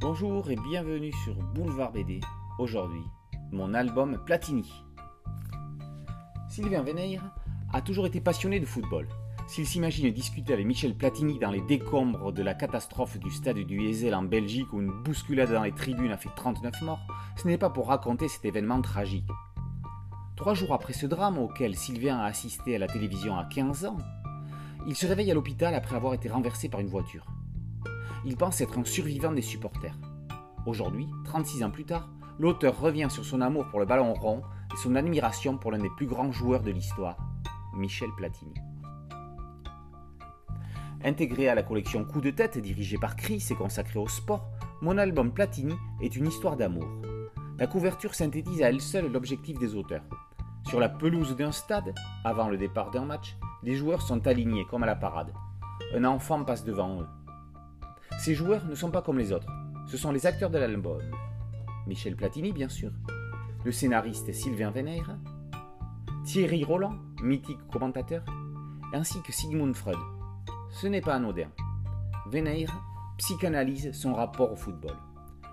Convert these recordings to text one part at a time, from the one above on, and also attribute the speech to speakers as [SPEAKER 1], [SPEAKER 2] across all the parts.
[SPEAKER 1] Bonjour et bienvenue sur Boulevard BD. Aujourd'hui, mon album Platini. Sylvain Veneyre a toujours été passionné de football. S'il s'imagine discuter avec Michel Platini dans les décombres de la catastrophe du stade du Heysel en Belgique où une bousculade dans les tribunes a fait 39 morts, ce n'est pas pour raconter cet événement tragique. Trois jours après ce drame auquel Sylvain a assisté à la télévision à 15 ans, il se réveille à l'hôpital après avoir été renversé par une voiture. Il pense être un survivant des supporters. Aujourd'hui, 36 ans plus tard, l'auteur revient sur son amour pour le ballon rond et son admiration pour l'un des plus grands joueurs de l'histoire, Michel Platini. Intégré à la collection Coup de tête dirigée par Chris et consacré au sport, mon album Platini est une histoire d'amour. La couverture synthétise à elle seule l'objectif des auteurs. Sur la pelouse d'un stade, avant le départ d'un match, les joueurs sont alignés comme à la parade. Un enfant passe devant eux. Ces joueurs ne sont pas comme les autres. Ce sont les acteurs de l'album. Michel Platini, bien sûr. Le scénariste Sylvain Veneyre. Thierry Roland, mythique commentateur. Ainsi que Sigmund Freud. Ce n'est pas anodin. Veneyre psychanalyse son rapport au football.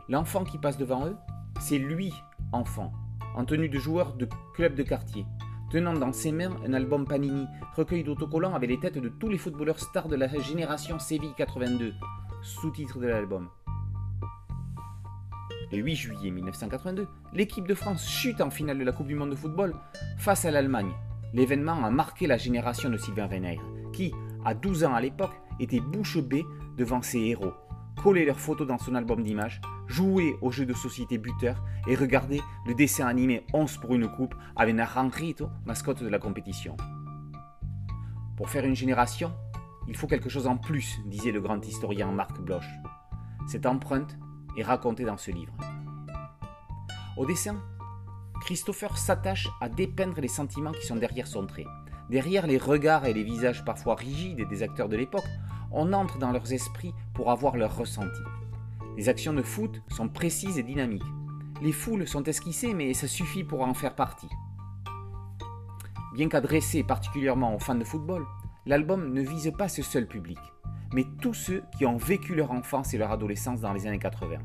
[SPEAKER 1] L'enfant qui passe devant eux, c'est lui, enfant, en tenue de joueur de club de quartier, tenant dans ses mains un album Panini, recueil d'autocollants avec les têtes de tous les footballeurs stars de la génération Séville 82, sous-titre de l'album. Le 8 juillet 1982, l'équipe de France chute en finale de la Coupe du Monde de football face à l'Allemagne. L'événement a marqué la génération de Sylvain Veneyre, qui, à 12 ans à l'époque, était bouche bée devant ses héros, collait leurs photos dans son album d'images, jouait aux jeux de société buteur et regardait le dessin animé 11 pour une coupe avec Naranjito, mascotte de la compétition. Pour faire une génération, il faut quelque chose en plus, disait le grand historien Marc Bloch. Cette empreinte est racontée dans ce livre. Au dessin, Christopher s'attache à dépeindre les sentiments qui sont derrière son trait. Derrière les regards et les visages parfois rigides des acteurs de l'époque, on entre dans leurs esprits pour avoir leur ressenti. Les actions de foot sont précises et dynamiques. Les foules sont esquissées, mais ça suffit pour en faire partie. Bien qu'adressé particulièrement aux fans de football, l'album ne vise pas ce seul public, mais tous ceux qui ont vécu leur enfance et leur adolescence dans les années 80.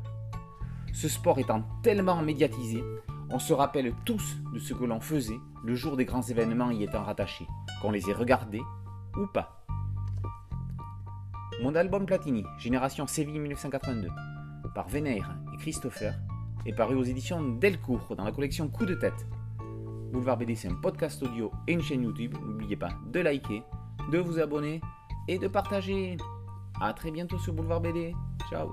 [SPEAKER 1] Ce sport étant tellement médiatisé, on se rappelle tous de ce que l'on faisait le jour des grands événements y étant rattachés, qu'on les ait regardés ou pas. Mon album Platini, Génération Séville 1982, par Veneyre et Christopher, est paru aux éditions Delcourt dans la collection Coup de tête. Boulevard BD, c'est un podcast audio et une chaîne YouTube. N'oubliez pas de liker, de vous abonner et de partager. A très bientôt sur Boulevard BD. Ciao